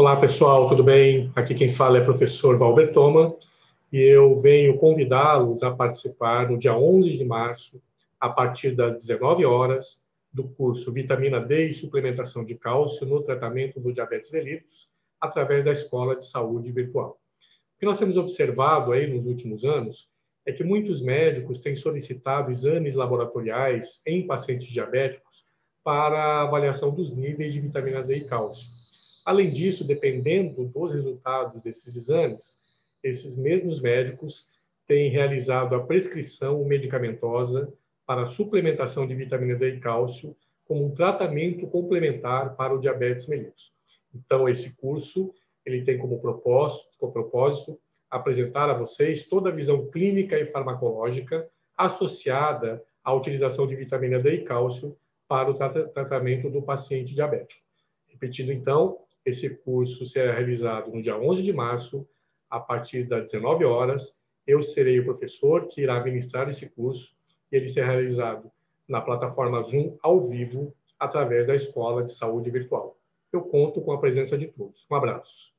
Olá, pessoal, tudo bem? Aqui quem fala é o professor Valber Toma e eu venho convidá-los a participar no dia 11 de março, a partir das 19 horas, do curso Vitamina D e Suplementação de Cálcio no Tratamento do Diabetes mellitus, através da Escola de Saúde Virtual. O que nós temos observado aí nos últimos anos é que muitos médicos têm solicitado exames laboratoriais em pacientes diabéticos para avaliação dos níveis de vitamina D e cálcio. Além disso, dependendo dos resultados desses exames, esses mesmos médicos têm realizado a prescrição medicamentosa para suplementação de vitamina D e cálcio como um tratamento complementar para o diabetes mellitus. Então, esse curso ele tem como propósito, como propósito apresentar a vocês toda a visão clínica e farmacológica associada à utilização de vitamina D e cálcio para o tratamento do paciente diabético. Repetindo, então, esse curso será realizado no dia 11 de março, a partir das 19 horas. Eu serei o professor que irá ministrar esse curso e ele será realizado na plataforma Zoom ao vivo, através da Escola de Saúde Virtual. Eu conto com a presença de todos. Um abraço.